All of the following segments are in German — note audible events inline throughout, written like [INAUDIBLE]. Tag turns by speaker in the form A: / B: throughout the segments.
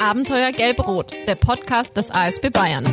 A: Abenteuer Gelb-Rot, der Podcast des ASB Bayern.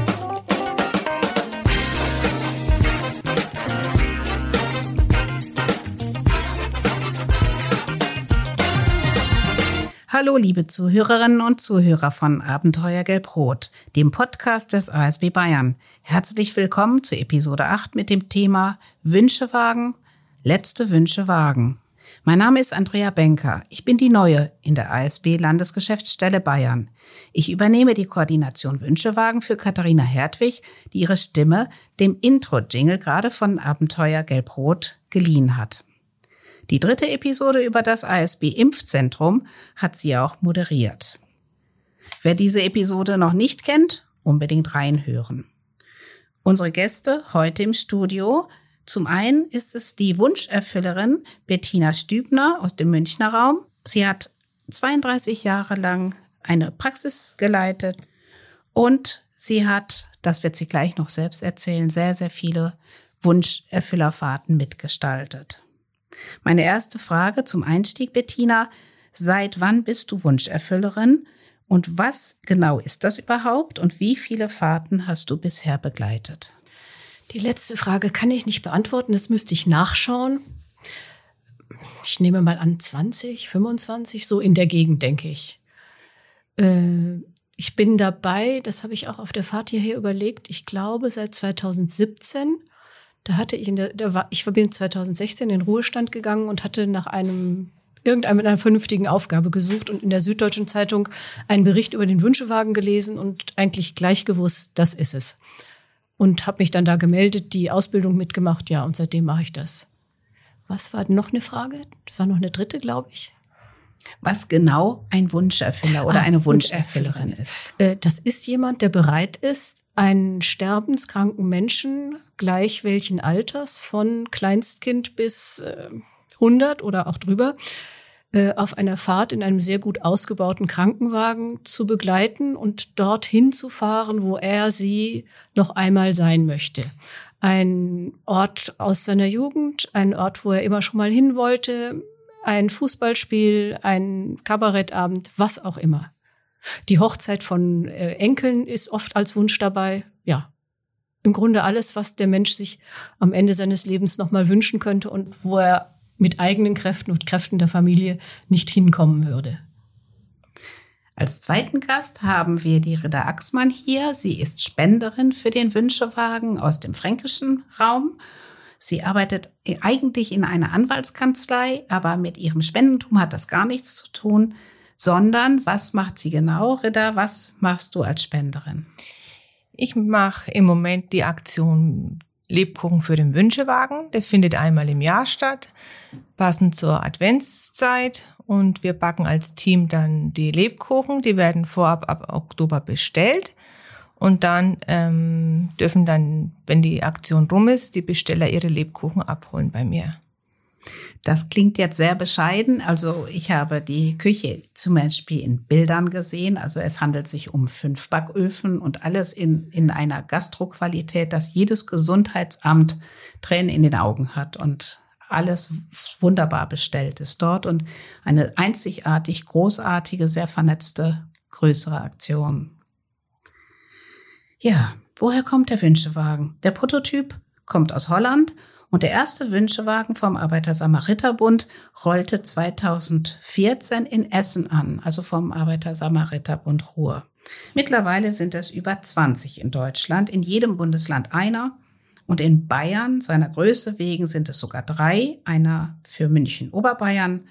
B: Hallo, liebe Zuhörerinnen und Zuhörer von Abenteuer Gelb-Rot, dem Podcast des ASB Bayern. Herzlich willkommen zu Episode 8 mit dem Thema Wünsche wagen, letzte Wünsche wagen. Mein Name ist Andrea Benker. Ich bin die Neue in der ASB Landesgeschäftsstelle Bayern. Ich übernehme die Koordination Wünschewagen für Katharina Hertwig, die ihre Stimme dem Intro-Jingle gerade von Abenteuer Gelb-Rot geliehen hat. Die dritte Episode über das ASB Impfzentrum hat sie auch moderiert. Wer diese Episode noch nicht kennt, unbedingt reinhören. Unsere Gäste heute im Studio zum einen ist es die Wunscherfüllerin Bettina Stübner aus dem Münchner Raum. Sie hat 32 Jahre lang eine Praxis geleitet und sie hat, das wird sie gleich noch selbst erzählen, sehr, sehr viele Wunscherfüllerfahrten mitgestaltet. Meine erste Frage zum Einstieg, Bettina. Seit wann bist du Wunscherfüllerin und was genau ist das überhaupt und wie viele Fahrten hast du bisher begleitet?
C: Die letzte Frage kann ich nicht beantworten, das müsste ich nachschauen. Ich nehme mal an 20, 25, so in der Gegend, denke ich. Äh, ich bin dabei, das habe ich auch auf der Fahrt hierher überlegt, ich glaube seit 2017. Da hatte ich in der, da war, ich bin 2016 in den Ruhestand gegangen und hatte nach einem irgendeinem mit einer vernünftigen Aufgabe gesucht und in der Süddeutschen Zeitung einen Bericht über den Wünschewagen gelesen und eigentlich gleich gewusst, das ist es und habe mich dann da gemeldet, die Ausbildung mitgemacht, ja, und seitdem mache ich das. Was war noch eine Frage? Das war noch eine dritte, glaube ich.
B: Was genau ein Wunscherfüller oder ah, eine Wunscherfüllerin ist?
C: Äh, das ist jemand, der bereit ist, einen sterbenskranken Menschen, gleich welchen Alters, von Kleinstkind bis 100 äh, oder auch drüber, auf einer Fahrt in einem sehr gut ausgebauten Krankenwagen zu begleiten und dorthin zu fahren, wo er sie noch einmal sein möchte. Ein Ort aus seiner Jugend, ein Ort, wo er immer schon mal hin wollte, ein Fußballspiel, ein Kabarettabend, was auch immer. Die Hochzeit von äh, Enkeln ist oft als Wunsch dabei. Ja, im Grunde alles, was der Mensch sich am Ende seines Lebens noch mal wünschen könnte und wo er mit eigenen Kräften und Kräften der Familie nicht hinkommen würde.
B: Als zweiten Gast haben wir die Ritter Axmann hier. Sie ist Spenderin für den Wünschewagen aus dem fränkischen Raum. Sie arbeitet eigentlich in einer Anwaltskanzlei, aber mit ihrem Spendentum hat das gar nichts zu tun, sondern was macht sie genau, Ritter? Was machst du als Spenderin?
D: Ich mache im Moment die Aktion Lebkuchen für den Wünschewagen. Der findet einmal im Jahr statt, passend zur Adventszeit. Und wir backen als Team dann die Lebkuchen. Die werden vorab ab Oktober bestellt. Und dann ähm, dürfen dann, wenn die Aktion rum ist, die Besteller ihre Lebkuchen abholen bei mir.
B: Das klingt jetzt sehr bescheiden. Also ich habe die Küche zum Beispiel in Bildern gesehen. Also es handelt sich um fünf Backöfen und alles in, in einer Gastroqualität, dass jedes Gesundheitsamt Tränen in den Augen hat und alles wunderbar bestellt ist dort und eine einzigartig großartige, sehr vernetzte, größere Aktion. Ja, woher kommt der Wünschewagen? Der Prototyp kommt aus Holland und der erste Wünschewagen vom Arbeiter-Samariter-Bund rollte 2014 in Essen an, also vom Arbeiter-Samariter-Bund Ruhr. Mittlerweile sind es über 20 in Deutschland, in jedem Bundesland einer. Und in Bayern, seiner Größe wegen, sind es sogar drei. Einer für München-Oberbayern,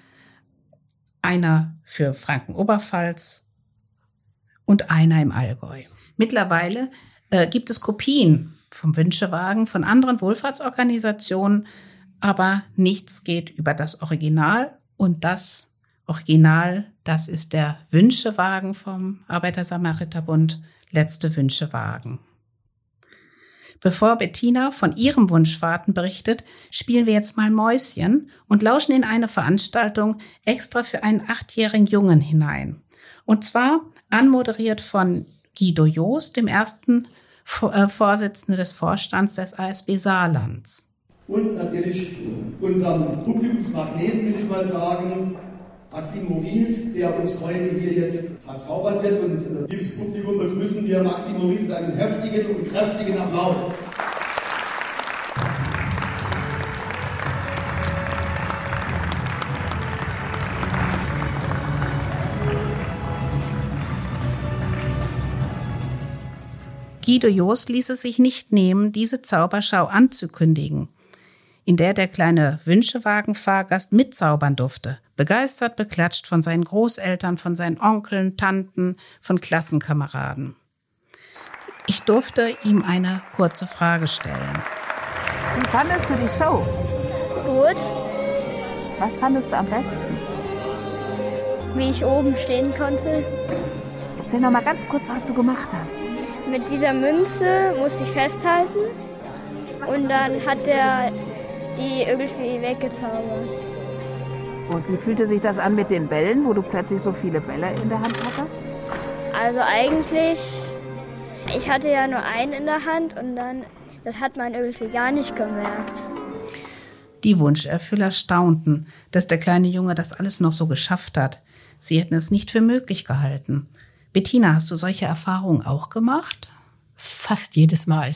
B: einer für Franken-Oberpfalz und einer im Allgäu. Mittlerweile äh, gibt es Kopien vom Wünschewagen, von anderen Wohlfahrtsorganisationen, aber nichts geht über das Original und das Original, das ist der Wünschewagen vom Arbeiter-Samariter-Bund, letzte Wünschewagen. Bevor Bettina von ihrem Wunschfahrten berichtet, spielen wir jetzt mal Mäuschen und lauschen in eine Veranstaltung extra für einen achtjährigen Jungen hinein. Und zwar anmoderiert von Guido Joost, dem ersten Vorsitzende des Vorstands des ASB Saarlands.
E: Und natürlich unserem Publikumsmagneten will ich mal sagen, Maxim Maurice, der uns heute hier jetzt verzaubern wird. Und äh, liebes Publikum, begrüßen wir Maxim Maurice mit einem heftigen und kräftigen Applaus.
B: Guido Jost ließ es sich nicht nehmen, diese Zauberschau anzukündigen, in der der kleine Wünschewagenfahrgast mitzaubern durfte, begeistert beklatscht von seinen Großeltern, von seinen Onkeln, Tanten, von Klassenkameraden. Ich durfte ihm eine kurze Frage stellen.
F: Wie fandest du die Show?
G: Gut,
F: Was fandest du am besten?
G: wie ich oben stehen konnte.
F: Erzähl noch mal ganz kurz, was du gemacht hast.
G: Mit dieser Münze musste ich festhalten und dann hat er die irgendwie weggezaubert.
F: Und wie fühlte sich das an mit den Bällen, wo du plötzlich so viele Bälle in der Hand hattest?
G: Also eigentlich, ich hatte ja nur einen in der Hand und dann, das hat man irgendwie gar nicht gemerkt.
B: Die Wunscherfüller staunten, dass der kleine Junge das alles noch so geschafft hat. Sie hätten es nicht für möglich gehalten. Bettina, hast du solche Erfahrungen auch gemacht?
C: Fast jedes Mal.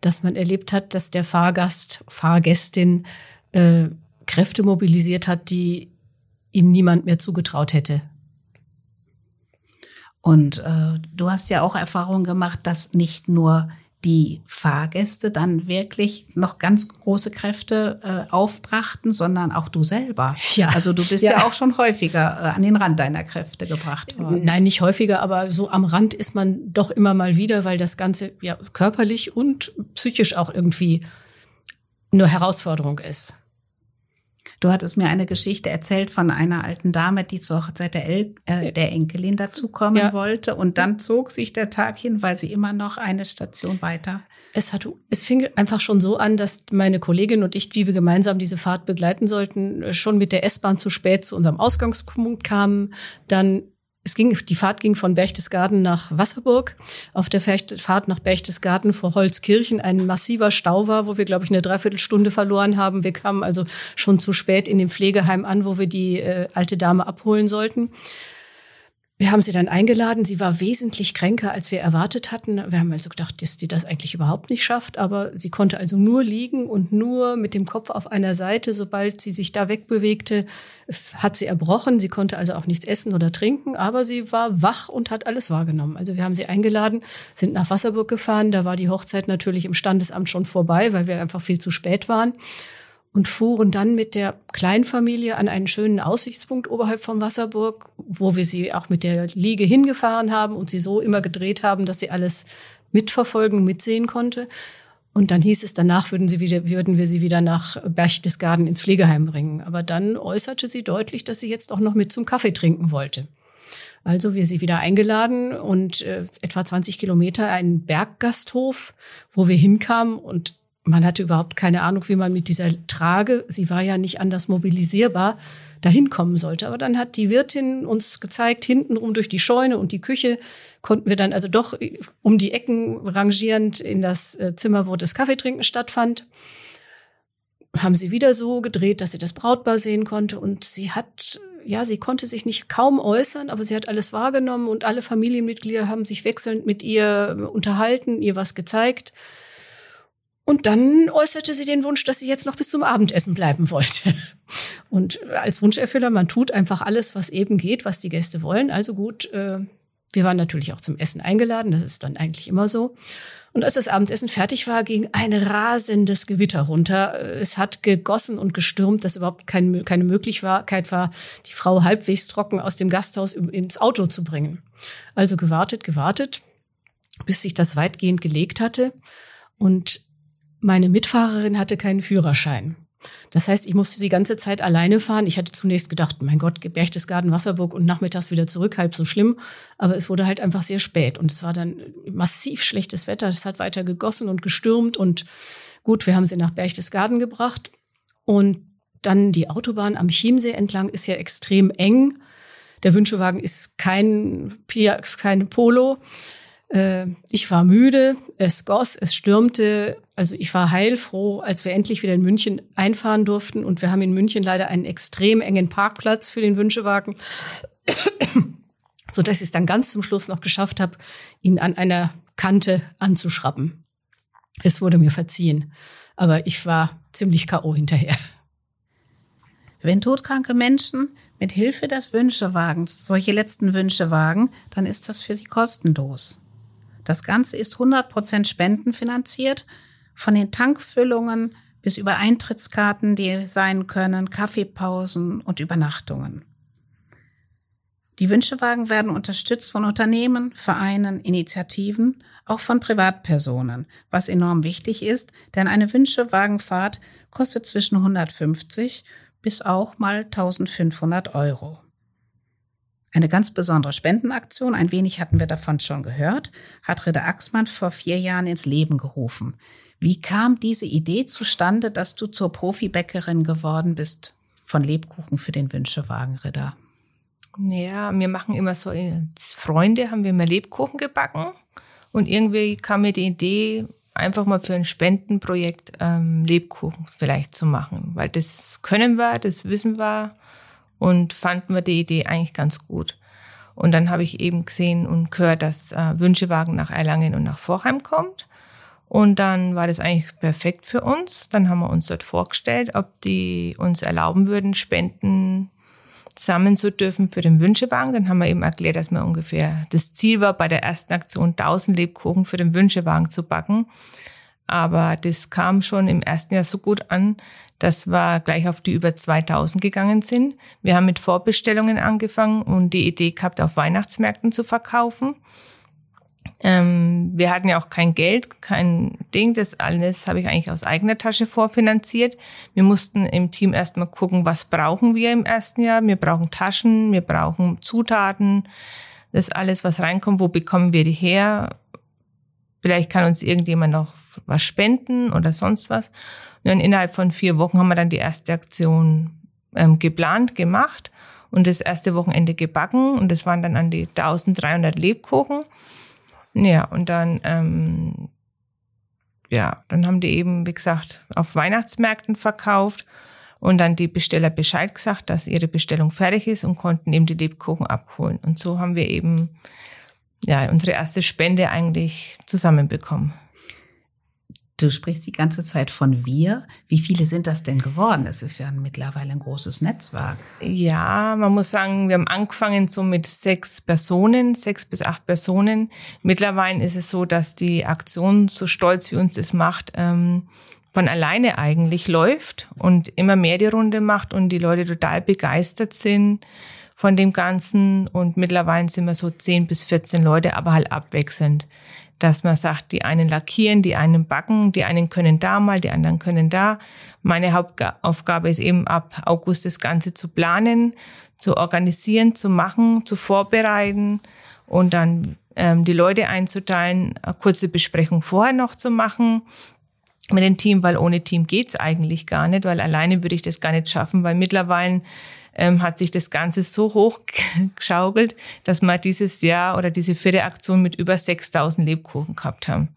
C: Dass man erlebt hat, dass der Fahrgast, Fahrgästin äh, Kräfte mobilisiert hat, die ihm niemand mehr zugetraut hätte.
B: Und äh, du hast ja auch Erfahrungen gemacht, dass nicht nur die Fahrgäste dann wirklich noch ganz große Kräfte äh, aufbrachten, sondern auch du selber. [LAUGHS]
C: Ja.
B: Also du bist ja,
C: Ja.
B: auch schon häufiger äh, an den Rand deiner Kräfte gebracht worden.
C: Nein, nicht häufiger, aber so am Rand ist man doch immer mal wieder, weil das Ganze ja körperlich und psychisch auch irgendwie eine Herausforderung ist.
B: Du hattest mir eine Geschichte erzählt von einer alten Dame, die zur Hochzeit der, El äh, der Enkelin dazukommen
C: Ja.
B: wollte. Und dann zog sich der Tag hin, weil sie immer noch eine Station weiter.
C: Es hat, es fing einfach schon so an, dass meine Kollegin und ich, wie wir gemeinsam diese Fahrt begleiten sollten, schon mit der S-Bahn zu spät zu unserem Ausgangspunkt kamen. Dann es ging, die Fahrt ging von Berchtesgaden nach Wasserburg. Auf der Fahrt nach Berchtesgaden vor Holzkirchen ein massiver Stau war, wo wir, glaube ich, eine Dreiviertelstunde verloren haben. Wir kamen also schon zu spät in dem Pflegeheim an, wo wir die äh, alte Dame abholen sollten. Wir haben sie dann eingeladen. Sie war wesentlich kränker, als wir erwartet hatten. Wir haben also gedacht, dass die das eigentlich überhaupt nicht schafft. Aber sie konnte also nur liegen und nur mit dem Kopf auf einer Seite. Sobald sie sich da wegbewegte, hat sie erbrochen. Sie konnte also auch nichts essen oder trinken. Aber sie war wach und hat alles wahrgenommen. Also wir haben sie eingeladen, sind nach Wasserburg gefahren. Da war die Hochzeit natürlich im Standesamt schon vorbei, weil wir einfach viel zu spät waren und fuhren dann mit der Kleinfamilie an einen schönen Aussichtspunkt oberhalb von Wasserburg, wo wir sie auch mit der Liege hingefahren haben und sie so immer gedreht haben, dass sie alles mitverfolgen, mitsehen konnte. Und dann hieß es, danach würden, sie wieder, würden wir sie wieder nach Berchtesgaden ins Pflegeheim bringen. Aber dann äußerte sie deutlich, dass sie jetzt auch noch mit zum Kaffee trinken wollte. Also wir sie wieder eingeladen und äh, etwa 20 Kilometer einen Berggasthof, wo wir hinkamen und man hatte überhaupt keine Ahnung, wie man mit dieser Trage, sie war ja nicht anders mobilisierbar, dahin kommen sollte. Aber dann hat die Wirtin uns gezeigt, hintenrum durch die Scheune und die Küche konnten wir dann also doch um die Ecken rangierend in das äh, Zimmer, wo das Kaffeetrinken stattfand. Haben sie wieder so gedreht, dass sie das Brautpaar sehen konnte und sie hat ja, sie konnte sich nicht kaum äußern, aber sie hat alles wahrgenommen und alle Familienmitglieder haben sich wechselnd mit ihr unterhalten, ihr was gezeigt. Und dann äußerte sie den Wunsch, dass sie jetzt noch bis zum Abendessen bleiben wollte. [LAUGHS] Und als Wunscherfüller, man tut einfach alles, was eben geht, was die Gäste wollen. Also gut, äh, wir waren natürlich auch zum Essen eingeladen, das ist dann eigentlich immer so. Und als das Abendessen fertig war, ging ein rasendes Gewitter runter. Es hat gegossen und gestürmt, dass überhaupt kein, keine Möglichkeit war, die Frau halbwegs trocken aus dem Gasthaus ins Auto zu bringen. Also gewartet, gewartet, bis sich das weitgehend gelegt hatte. Und meine Mitfahrerin hatte keinen Führerschein. Das heißt, ich musste die ganze Zeit alleine fahren. Ich hatte zunächst gedacht, mein Gott, Berchtesgaden, Wasserburg und nachmittags wieder zurück, halb so schlimm. Aber es wurde halt einfach sehr spät und es war dann massiv schlechtes Wetter. Es hat weiter gegossen und gestürmt und gut, wir haben sie nach Berchtesgaden gebracht und dann die Autobahn am Chiemsee entlang ist ja extrem eng. Der Wünschewagen ist kein, Pia- kein Polo. Äh, ich war müde, es goss, es stürmte. Also ich war heilfroh, als wir endlich wieder in München einfahren durften. Und wir haben in München leider einen extrem engen Parkplatz für den Wünschewagen, so dass ich es dann ganz zum Schluss noch geschafft habe, ihn an einer Kante anzuschrappen. Es wurde mir verziehen, aber ich war ziemlich K.O. hinterher.
B: Wenn todkranke Menschen mit Hilfe des Wünschewagens solche letzten Wünsche wagen, dann ist das für sie kostenlos. Das Ganze ist 100% spendenfinanziert, von den Tankfüllungen bis über Eintrittskarten, die sein können, Kaffeepausen und Übernachtungen. Die Wünschewagen werden unterstützt von Unternehmen, Vereinen, Initiativen, auch von Privatpersonen, was enorm wichtig ist, denn eine Wünschewagenfahrt kostet zwischen 150 bis auch mal 1500 Euro. Eine ganz besondere Spendenaktion, ein wenig hatten wir davon schon gehört, hat Ritter Axmann vor vier Jahren ins Leben gerufen. Wie kam diese Idee zustande, dass du zur Profibäckerin geworden bist von Lebkuchen für den Wünschewagen, Ritter?
D: Ja, wir machen immer so, als Freunde haben wir immer Lebkuchen gebacken und irgendwie kam mir die Idee, einfach mal für ein Spendenprojekt ähm, Lebkuchen vielleicht zu machen, weil das können wir, das wissen wir und fanden wir die Idee eigentlich ganz gut. Und dann habe ich eben gesehen und gehört, dass äh, Wünschewagen nach Erlangen und nach Vorheim kommt. Und dann war das eigentlich perfekt für uns. Dann haben wir uns dort vorgestellt, ob die uns erlauben würden, Spenden sammeln zu dürfen für den Wünschewagen. Dann haben wir eben erklärt, dass wir ungefähr das Ziel war, bei der ersten Aktion 1000 Lebkuchen für den Wünschewagen zu backen. Aber das kam schon im ersten Jahr so gut an, dass wir gleich auf die über 2000 gegangen sind. Wir haben mit Vorbestellungen angefangen und die Idee gehabt, auf Weihnachtsmärkten zu verkaufen. Ähm, wir hatten ja auch kein Geld, kein Ding. Das alles habe ich eigentlich aus eigener Tasche vorfinanziert. Wir mussten im Team erstmal gucken, was brauchen wir im ersten Jahr. Wir brauchen Taschen, wir brauchen Zutaten. Das alles, was reinkommt, wo bekommen wir die her? Vielleicht kann uns irgendjemand noch was spenden oder sonst was. Und dann innerhalb von vier Wochen haben wir dann die erste Aktion ähm, geplant, gemacht und das erste Wochenende gebacken. Und das waren dann an die 1300 Lebkuchen. Ja, und dann, ähm, ja, dann haben die eben, wie gesagt, auf Weihnachtsmärkten verkauft und dann die Besteller Bescheid gesagt, dass ihre Bestellung fertig ist und konnten eben die Lebkuchen abholen. Und so haben wir eben, ja, unsere erste Spende eigentlich zusammenbekommen.
B: Du sprichst die ganze Zeit von wir. Wie viele sind das denn geworden? Es ist ja mittlerweile ein großes Netzwerk.
D: Ja, man muss sagen, wir haben angefangen so mit sechs Personen, sechs bis acht Personen. Mittlerweile ist es so, dass die Aktion, so stolz wie uns das macht, ähm, von alleine eigentlich läuft und immer mehr die Runde macht und die Leute total begeistert sind von dem Ganzen. Und mittlerweile sind wir so zehn bis 14 Leute, aber halt abwechselnd dass man sagt, die einen lackieren, die einen backen, die einen können da mal, die anderen können da. Meine Hauptaufgabe ist eben ab August das Ganze zu planen, zu organisieren, zu machen, zu vorbereiten und dann ähm, die Leute einzuteilen, eine kurze Besprechung vorher noch zu machen mit dem Team, weil ohne Team geht's eigentlich gar nicht, weil alleine würde ich das gar nicht schaffen, weil mittlerweile ähm, hat sich das Ganze so hoch geschaukelt, dass wir dieses Jahr oder diese vierte Aktion mit über 6000 Lebkuchen gehabt haben.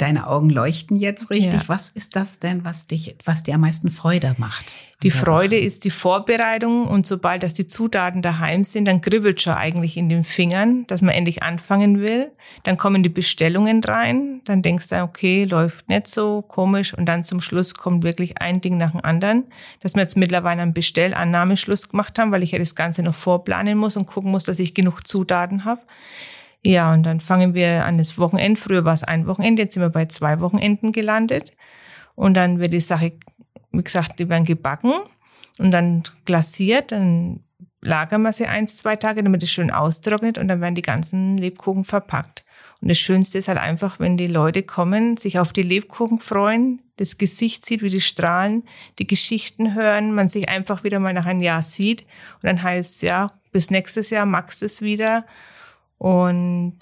B: Deine Augen leuchten jetzt richtig. Ja. Was ist das denn, was dich, was dir am meisten Freude macht?
D: Die Freude Sache? ist die Vorbereitung und sobald dass die Zutaten daheim sind, dann kribbelt schon eigentlich in den Fingern, dass man endlich anfangen will. Dann kommen die Bestellungen rein, dann denkst du, okay, läuft nicht so komisch und dann zum Schluss kommt wirklich ein Ding nach dem anderen, dass wir jetzt mittlerweile einen Bestellannahmeschluss gemacht haben, weil ich ja das Ganze noch vorplanen muss und gucken muss, dass ich genug Zutaten habe. Ja, und dann fangen wir an das Wochenende. Früher war es ein Wochenende, jetzt sind wir bei zwei Wochenenden gelandet. Und dann wird die Sache, wie gesagt, die werden gebacken und dann glasiert. Dann lagern wir sie eins, zwei Tage, damit es schön austrocknet und dann werden die ganzen Lebkuchen verpackt. Und das Schönste ist halt einfach, wenn die Leute kommen, sich auf die Lebkuchen freuen, das Gesicht sieht, wie die strahlen, die Geschichten hören, man sich einfach wieder mal nach einem Jahr sieht und dann heißt es ja, bis nächstes Jahr magst es wieder und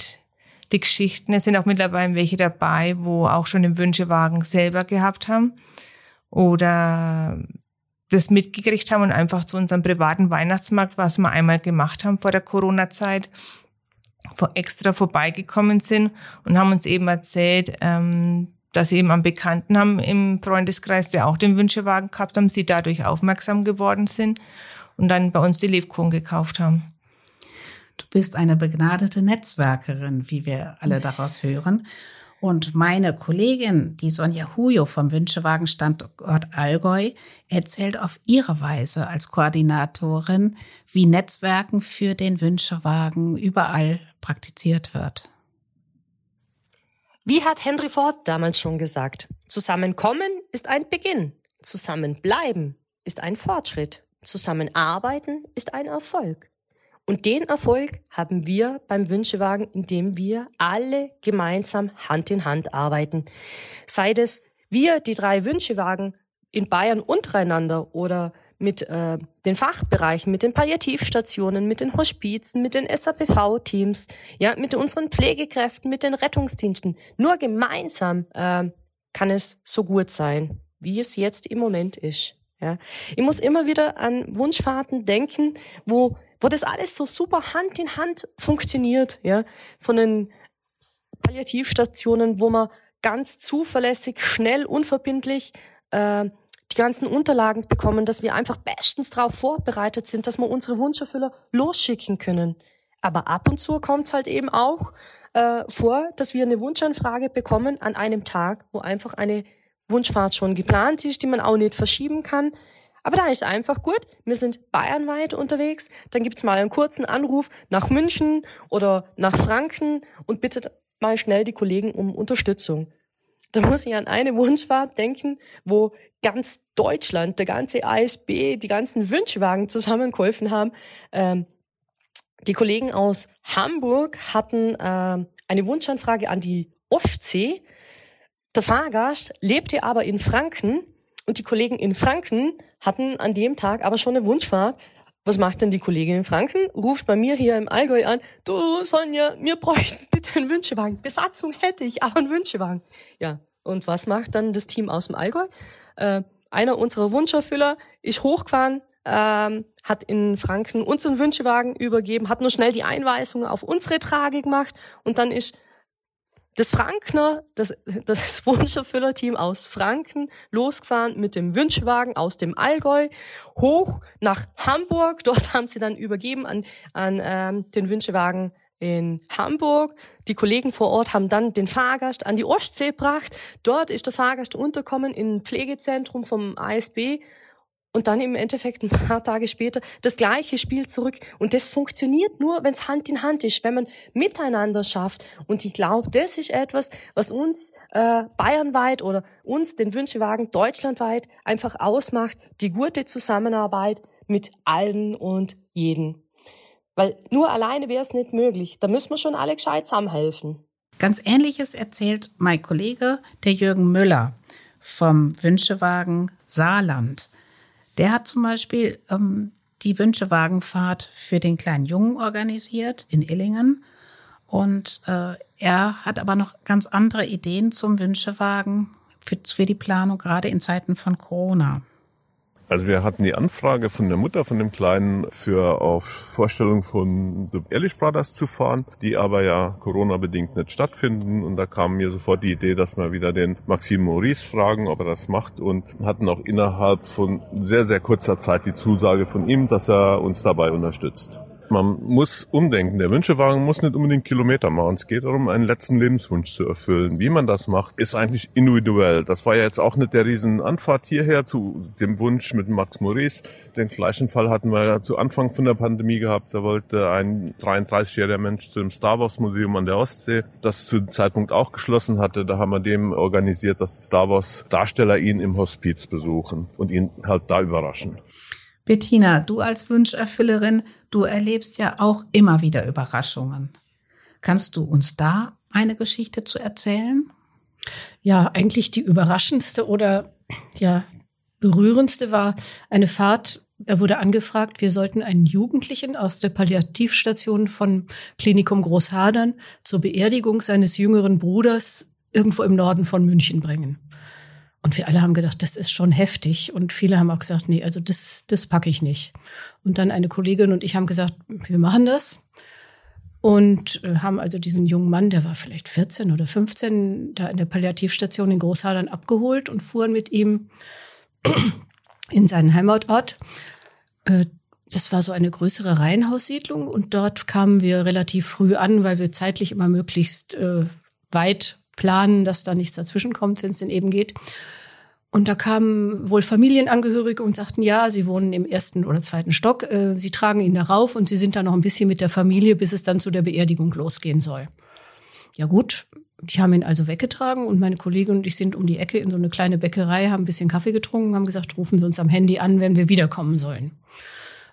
D: die Geschichten, es sind auch mittlerweile welche dabei, wo auch schon den Wünschewagen selber gehabt haben oder das mitgekriegt haben und einfach zu unserem privaten Weihnachtsmarkt, was wir einmal gemacht haben vor der Corona-Zeit, extra vorbeigekommen sind und haben uns eben erzählt, ähm, dass sie eben einen Bekannten haben im Freundeskreis, der auch den Wünschewagen gehabt haben, sie dadurch aufmerksam geworden sind und dann bei uns die Lebkuchen gekauft haben.
B: Du bist eine begnadete Netzwerkerin, wie wir alle daraus hören. Und meine Kollegin, die Sonja Hujo vom Wünschewagen-Standort Allgäu, erzählt auf ihre Weise als Koordinatorin, wie Netzwerken für den Wünschewagen überall praktiziert wird.
H: Wie hat Henry Ford damals schon gesagt, Zusammenkommen ist ein Beginn, Zusammenbleiben ist ein Fortschritt, Zusammenarbeiten ist ein Erfolg. Und den Erfolg haben wir beim Wünschewagen, indem wir alle gemeinsam Hand in Hand arbeiten. Sei es wir, die drei Wünschewagen in Bayern untereinander oder mit äh, den Fachbereichen, mit den Palliativstationen, mit den Hospizen, mit den SAPV-Teams, ja, mit unseren Pflegekräften, mit den Rettungsdiensten. Nur gemeinsam äh, kann es so gut sein, wie es jetzt im Moment ist. Ja. Ich muss immer wieder an Wunschfahrten denken, wo wo das alles so super Hand in Hand funktioniert, ja, von den Palliativstationen, wo man ganz zuverlässig, schnell, unverbindlich äh, die ganzen Unterlagen bekommen, dass wir einfach bestens darauf vorbereitet sind, dass wir unsere Wunscherfüller losschicken können. Aber ab und zu kommt es halt eben auch äh, vor, dass wir eine Wunschanfrage bekommen an einem Tag, wo einfach eine Wunschfahrt schon geplant ist, die man auch nicht verschieben kann. Aber da ist einfach gut. Wir sind bayernweit unterwegs. Dann gibt's mal einen kurzen Anruf nach München oder nach Franken und bittet mal schnell die Kollegen um Unterstützung. Da muss ich an eine Wunschfahrt denken, wo ganz Deutschland, der ganze ASB, die ganzen Wünschwagen zusammengeholfen haben. Ähm, die Kollegen aus Hamburg hatten äh, eine Wunschanfrage an die Ostsee. Der Fahrgast lebte aber in Franken und die Kollegen in Franken hatten an dem Tag aber schon eine Wunschfahrt. Was macht denn die Kollegin in Franken? Ruft bei mir hier im Allgäu an, du Sonja, wir bräuchten bitte einen Wünschewagen. Besatzung hätte ich, aber einen Wünschewagen. Ja, und was macht dann das Team aus dem Allgäu? Äh, einer unserer Wunscherfüller ist hochgefahren, ähm, hat in Franken uns einen Wünschewagen übergeben, hat nur schnell die Einweisung auf unsere Trage gemacht und dann ist das Frankner, das, das [LAUGHS] Wunscherfüllerteam aus Franken, losgefahren mit dem Wünschwagen aus dem Allgäu hoch nach Hamburg. [LAUGHS] Dort haben sie dann übergeben an, an ähm, den Wünschewagen in Hamburg. Die Kollegen vor Ort haben dann den Fahrgast an die Ostsee gebracht. Dort ist der Fahrgast unterkommen im Pflegezentrum vom ASB und dann im Endeffekt ein paar Tage später das gleiche Spiel zurück. Und das funktioniert nur, wenn es Hand in Hand ist, wenn man miteinander schafft. Und ich glaube, das ist etwas, was uns äh, bayernweit oder uns, den Wünschewagen deutschlandweit, einfach ausmacht, die gute Zusammenarbeit mit allen und jeden. Weil nur alleine wäre es nicht möglich. Da müssen wir schon alle gescheit zusammenhelfen.
B: Ganz Ähnliches erzählt mein Kollege, der Jürgen Müller vom Wünschewagen Saarland. Der hat zum Beispiel ähm, die Wünschewagenfahrt für den kleinen Jungen organisiert in Illingen. Und äh, er hat aber noch ganz andere Ideen zum Wünschewagen für, für die Planung, gerade in Zeiten von Corona.
I: Also wir hatten die Anfrage von der Mutter von dem Kleinen für auf Vorstellung von The Ehrlich Brothers zu fahren, die aber ja Corona-bedingt nicht stattfinden. Und da kam mir sofort die Idee, dass wir wieder den Maxim Maurice fragen, ob er das macht und hatten auch innerhalb von sehr, sehr kurzer Zeit die Zusage von ihm, dass er uns dabei unterstützt. Man muss umdenken. Der Wünschewagen muss nicht unbedingt Kilometer machen. Es geht darum, einen letzten Lebenswunsch zu erfüllen. Wie man das macht, ist eigentlich individuell. Das war ja jetzt auch nicht der riesen Anfahrt hierher zu dem Wunsch mit Max Maurice. Den gleichen Fall hatten wir ja zu Anfang von der Pandemie gehabt. Da wollte ein 33-jähriger Mensch zum Star Wars Museum an der Ostsee, das zu dem Zeitpunkt auch geschlossen hatte. Da haben wir dem organisiert, dass Star Wars Darsteller ihn im Hospiz besuchen und ihn halt da überraschen.
B: Bettina, du als Wunscherfüllerin, du erlebst ja auch immer wieder Überraschungen. Kannst du uns da eine Geschichte zu erzählen?
C: Ja, eigentlich die überraschendste oder ja berührendste war eine Fahrt. Da wurde angefragt, wir sollten einen Jugendlichen aus der Palliativstation von Klinikum Großhadern zur Beerdigung seines jüngeren Bruders irgendwo im Norden von München bringen. Und wir alle haben gedacht, das ist schon heftig. Und viele haben auch gesagt, nee, also das, das packe ich nicht. Und dann eine Kollegin und ich haben gesagt, wir machen das. und äh, haben also diesen jungen Mann, der war vielleicht 14 oder 15, da in der Palliativstation in Großhadern abgeholt und fuhren mit ihm [CLEARS THROAT] in seinen Heimatort. Äh, das war so eine größere Reihenhaussiedlung und dort kamen wir relativ früh an, weil wir zeitlich immer möglichst äh, weit planen, dass da nichts dazwischen kommt, wenn es denn eben geht. Und da kamen wohl Familienangehörige und sagten, ja, sie wohnen im ersten oder zweiten Stock, äh, sie tragen ihn darauf und sie sind da noch ein bisschen mit der Familie, bis es dann zu der Beerdigung losgehen soll. Ja gut, die haben ihn also weggetragen und meine Kollegin und ich sind um die Ecke in so eine kleine Bäckerei, haben ein bisschen Kaffee getrunken, haben gesagt, rufen Sie uns am Handy an, wenn wir wiederkommen sollen.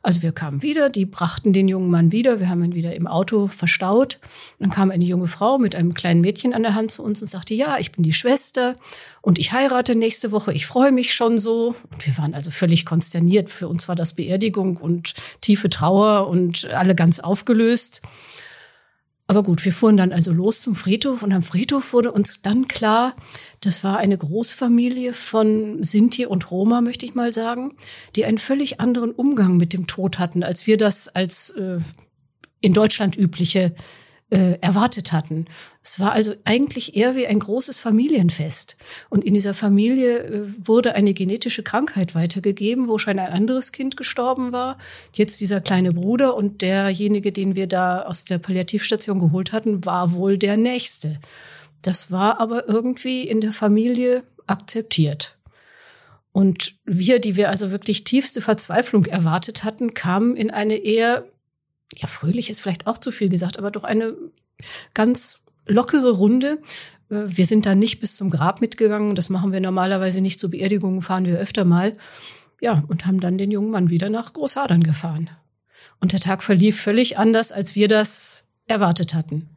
C: Also wir kamen wieder, die brachten den jungen Mann wieder, wir haben ihn wieder im Auto verstaut. Dann kam eine junge Frau mit einem kleinen Mädchen an der Hand zu uns und sagte, ja, ich bin die Schwester und ich heirate nächste Woche, ich freue mich schon so. Und wir waren also völlig konsterniert. Für uns war das Beerdigung und tiefe Trauer und alle ganz aufgelöst. Aber gut, wir fuhren dann also los zum Friedhof und am Friedhof wurde uns dann klar, das war eine Großfamilie von Sinti und Roma, möchte ich mal sagen, die einen völlig anderen Umgang mit dem Tod hatten, als wir das als äh, in Deutschland übliche äh, erwartet hatten. Es war also eigentlich eher wie ein großes Familienfest. Und in dieser Familie äh, wurde eine genetische Krankheit weitergegeben, wo schon ein anderes Kind gestorben war. Jetzt dieser kleine Bruder und derjenige, den wir da aus der Palliativstation geholt hatten, war wohl der nächste. Das war aber irgendwie in der Familie akzeptiert. Und wir, die wir also wirklich tiefste Verzweiflung erwartet hatten, kamen in eine eher ja, fröhlich ist vielleicht auch zu viel gesagt, aber doch eine ganz lockere Runde. Äh, wir sind da nicht bis zum Grab mitgegangen. Das machen wir normalerweise nicht. Zu Beerdigungen fahren wir öfter mal. Ja, und haben dann den jungen Mann wieder nach Großhadern gefahren. Und der Tag verlief völlig anders, als wir das erwartet hatten.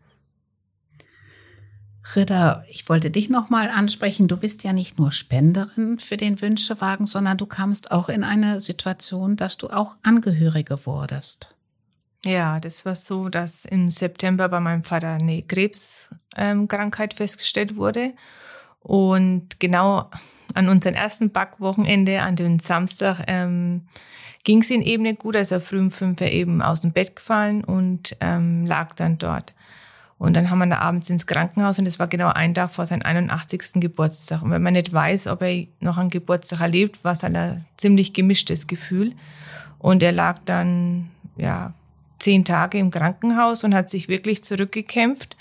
B: Ritter, ich wollte dich noch mal ansprechen. Du bist ja nicht nur Spenderin für den Wünschewagen, sondern du kamst auch in eine Situation, dass du auch Angehörige wurdest.
D: Ja, das war so, dass im September bei meinem Vater eine Krebskrankheit ähm, festgestellt wurde. Und genau an unserem ersten Backwochenende, an dem Samstag, ähm, ging es ihm eben nicht gut. Also früh um fünf er eben aus dem Bett gefallen und ähm, lag dann dort. Und dann haben wir abends ins Krankenhaus und das war genau ein Tag vor seinem 81. Geburtstag. Und wenn man nicht weiß, ob er noch einen Geburtstag erlebt, war es ein ziemlich gemischtes Gefühl. Und er lag dann, ja, zehn Tage im Krankenhaus und hat sich wirklich zurückgekämpft.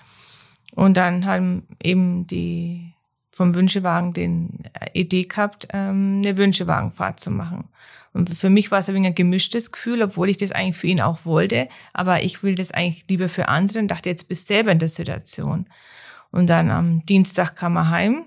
D: Und dann haben eben die vom Wünschewagen den Idee gehabt, ähm, eine Wünschewagenfahrt zu machen. Und für mich war es ein wenig ein gemischtes Gefühl, obwohl ich das eigentlich für ihn auch wollte. Aber ich will das eigentlich lieber für andere und dachte, jetzt bist du selber in der Situation. Und dann am Dienstag kam er heim.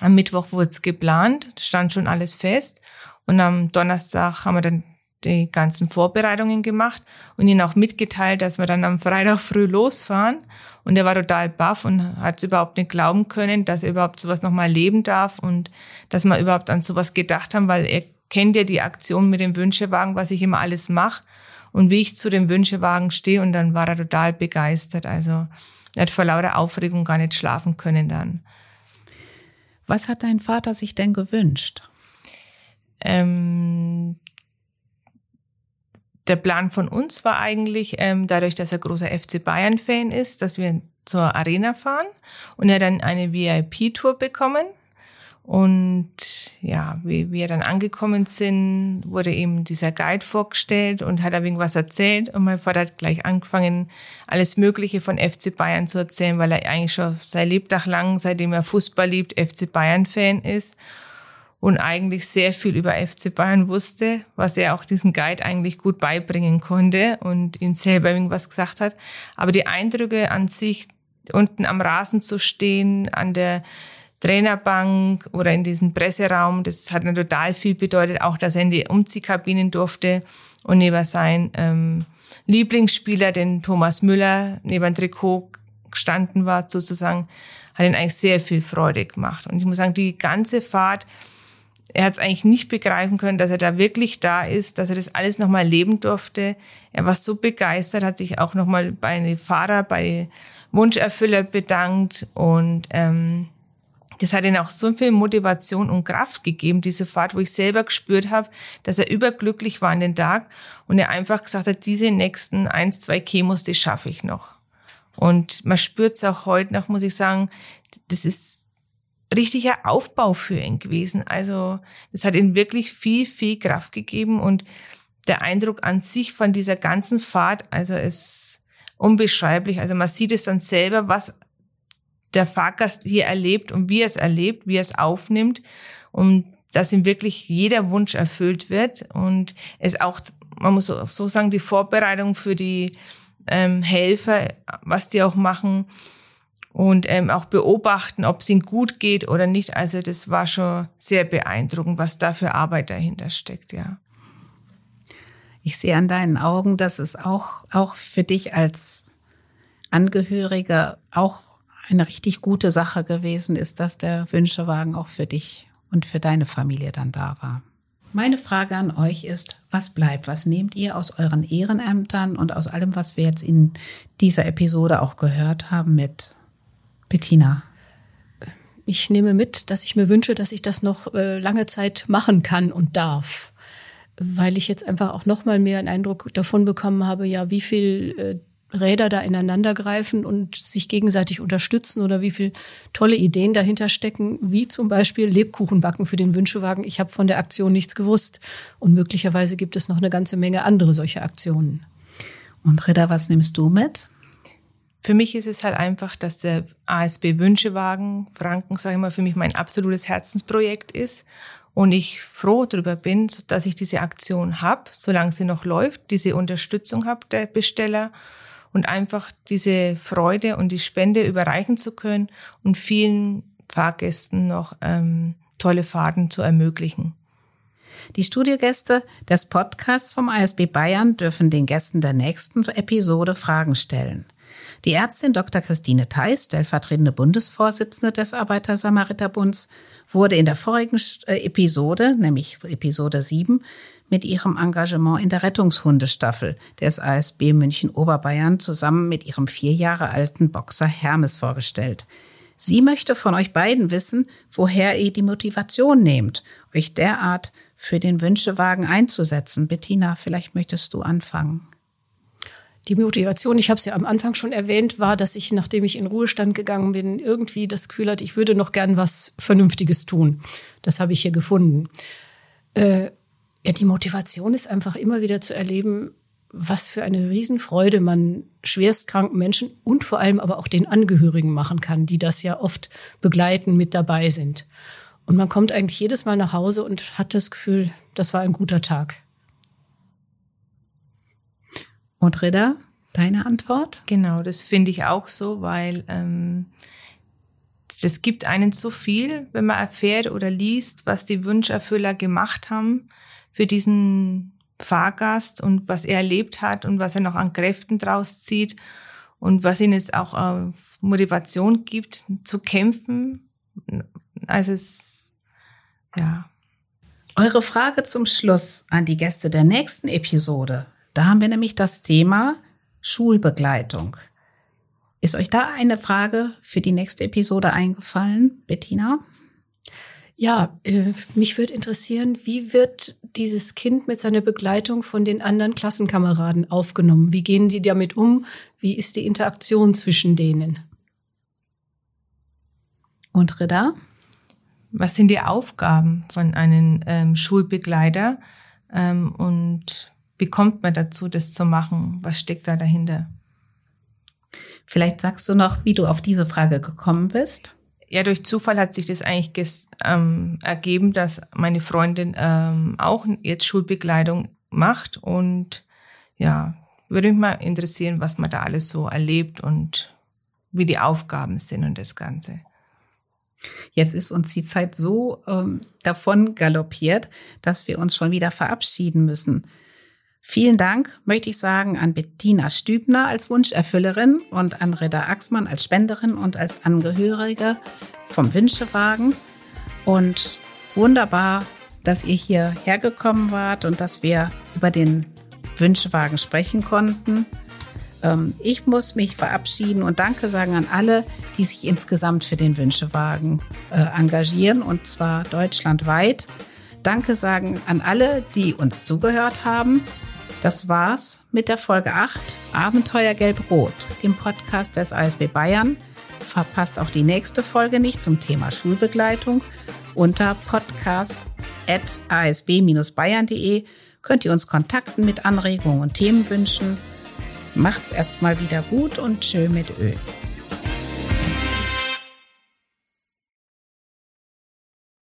D: Am Mittwoch wurde es geplant, stand schon alles fest. Und am Donnerstag haben wir dann die ganzen Vorbereitungen gemacht und ihn auch mitgeteilt, dass wir dann am Freitag früh losfahren. Und er war total baff und hat es überhaupt nicht glauben können, dass er überhaupt sowas nochmal leben darf und dass wir überhaupt an sowas gedacht haben, weil er kennt ja die Aktion mit dem Wünschewagen, was ich immer alles mache und wie ich zu dem Wünschewagen stehe. Und dann war er total begeistert. Also er hat vor lauter Aufregung gar nicht schlafen können dann.
B: Was hat dein Vater sich denn gewünscht?
D: Ähm, der Plan von uns war eigentlich, ähm, dadurch, dass er großer FC Bayern-Fan ist, dass wir zur Arena fahren und er dann eine VIP-Tour bekommen. Und ja, wie wir dann angekommen sind, wurde ihm dieser Guide vorgestellt und hat ein was erzählt. Und mein Vater hat gleich angefangen, alles Mögliche von FC Bayern zu erzählen, weil er eigentlich schon sein Lebtag lang, seitdem er Fußball liebt, FC Bayern-Fan ist und eigentlich sehr viel über FC Bayern wusste, was er auch diesen Guide eigentlich gut beibringen konnte und ihn selber irgendwas gesagt hat. Aber die Eindrücke an sich, unten am Rasen zu stehen, an der Trainerbank oder in diesem Presseraum, das hat mir total viel bedeutet, auch dass er in die Umziehkabinen durfte und neben sein ähm, Lieblingsspieler, den Thomas Müller, neben Trikot gestanden war sozusagen, hat ihn eigentlich sehr viel Freude gemacht. Und ich muss sagen, die ganze Fahrt, er hat es eigentlich nicht begreifen können, dass er da wirklich da ist, dass er das alles nochmal leben durfte. Er war so begeistert, hat sich auch nochmal bei den Fahrer, bei Wunscherfüller bedankt und ähm, das hat ihnen auch so viel Motivation und Kraft gegeben, diese Fahrt, wo ich selber gespürt habe, dass er überglücklich war an den Tag und er einfach gesagt hat, diese nächsten eins, zwei Chemos, die schaffe ich noch. Und man spürt es auch heute noch, muss ich sagen, das ist richtiger Aufbau für ihn gewesen. Also das hat ihm wirklich viel, viel Kraft gegeben und der Eindruck an sich von dieser ganzen Fahrt, also ist unbeschreiblich. Also man sieht es dann selber, was der Fahrgast hier erlebt und wie er es erlebt, wie er es aufnimmt und dass ihm wirklich jeder Wunsch erfüllt wird und es auch, man muss so sagen, die Vorbereitung für die ähm, Helfer, was die auch machen und ähm, auch beobachten, ob es ihnen gut geht oder nicht. Also das war schon sehr beeindruckend, was da für Arbeit dahinter steckt, ja.
B: Ich sehe an deinen Augen, dass es auch, auch für dich als Angehöriger auch eine richtig gute Sache gewesen ist, dass der Wünschewagen auch für dich und für deine Familie dann da war. Meine Frage an euch ist, was bleibt? Was nehmt ihr aus euren Ehrenämtern und aus allem, was wir jetzt in dieser Episode auch gehört haben mit Bettina?
C: Ich nehme mit, dass ich mir wünsche, dass ich das noch äh, lange Zeit machen kann und darf, weil ich jetzt einfach auch noch mal mehr einen Eindruck davon bekommen habe, ja, wie viel äh, Räder da ineinander greifen und sich gegenseitig unterstützen oder wie viel tolle Ideen dahinter stecken, wie zum Beispiel Lebkuchenbacken für den Wünschewagen. Ich habe von der Aktion nichts gewusst und möglicherweise gibt es noch eine ganze Menge andere solche Aktionen.
B: Und Ritter, was nimmst du mit?
D: Für mich ist es halt einfach, dass der ASB Wünschewagen Franken, sage ich mal, für mich mein absolutes Herzensprojekt ist und ich froh darüber bin, dass ich diese Aktion habe, solange sie noch läuft, diese Unterstützung habe der Besteller und einfach diese Freude und die Spende überreichen zu können und vielen Fahrgästen noch ähm, tolle Fahrten zu ermöglichen.
B: Die Studiogäste des Podcasts vom ASB Bayern dürfen den Gästen der nächsten Episode Fragen stellen. Die Ärztin Dr. Christine Theis, stellvertretende Bundesvorsitzende des Arbeiter-Samariter-Bunds, wurde in der vorigen äh, Episode, nämlich Episode 7, mit ihrem Engagement in der Rettungshundestaffel des ASB München Oberbayern zusammen mit ihrem vier Jahre alten Boxer Hermes vorgestellt. Sie möchte von euch beiden wissen, woher ihr die Motivation nehmt, euch derart für den Wünschewagen einzusetzen. Bettina, vielleicht möchtest du anfangen.
C: Die Motivation, ich habe es ja am Anfang schon erwähnt, war, dass ich, nachdem ich in Ruhestand gegangen bin, irgendwie das Gefühl hatte, ich würde noch gern was Vernünftiges tun. Das habe ich hier gefunden. Äh, ja, die Motivation ist einfach immer wieder zu erleben, was für eine Riesenfreude man schwerstkranken Menschen und vor allem aber auch den Angehörigen machen kann, die das ja oft begleiten, mit dabei sind. Und man kommt eigentlich jedes Mal nach Hause und hat das Gefühl, das war ein guter Tag.
B: Und Rida, deine Antwort?
D: Genau, das finde ich auch so, weil ähm, das gibt einen so viel, wenn man erfährt oder liest, was die Wunscherfüller gemacht haben für diesen Fahrgast und was er erlebt hat und was er noch an Kräften draus zieht und was ihn jetzt auch äh, Motivation gibt, zu kämpfen. Also es, ja.
B: Eure Frage zum Schluss an die Gäste der nächsten Episode. Da haben wir nämlich das Thema Schulbegleitung. Ist euch da eine Frage für die nächste Episode eingefallen, Bettina?
C: Ja, äh, mich würde interessieren, wie wird dieses Kind mit seiner Begleitung von den anderen Klassenkameraden aufgenommen? Wie gehen die damit um? Wie ist die Interaktion zwischen denen?
B: Und Rida?
D: Was sind die Aufgaben von einem ähm, Schulbegleiter? Ähm, und wie kommt man dazu, das zu machen? Was steckt da dahinter?
B: Vielleicht sagst du noch, wie du auf diese Frage gekommen bist
D: ja, durch Zufall hat sich das eigentlich ähm, ergeben, dass meine Freundin ähm, auch jetzt Schulbekleidung macht und ja, würde mich mal interessieren, was man da alles so erlebt und wie die Aufgaben sind und das Ganze.
B: Jetzt ist uns die Zeit so ähm, davon galoppiert, dass wir uns schon wieder verabschieden müssen. Vielen Dank möchte ich sagen an Bettina Stübner als Wunscherfüllerin und an Reda Axmann als Spenderin und als Angehörige vom Wünschewagen. Und wunderbar, dass ihr hier hergekommen wart und dass wir über den Wünschewagen sprechen konnten. Ähm, ich muss mich verabschieden und Danke sagen an alle, die sich insgesamt für den Wünschewagen äh, engagieren und zwar deutschlandweit. Danke sagen an alle, die uns zugehört haben. Das war's mit der Folge 8 Abenteuer Gelb-Rot, dem Podcast des ASB Bayern. Verpasst auch die nächste Folge nicht zum Thema Schulbegleitung. Unter podcast.asb-bayern.de könnt ihr uns kontakten mit Anregungen und Themenwünschen. Macht's erstmal wieder gut und tschö mit Öl.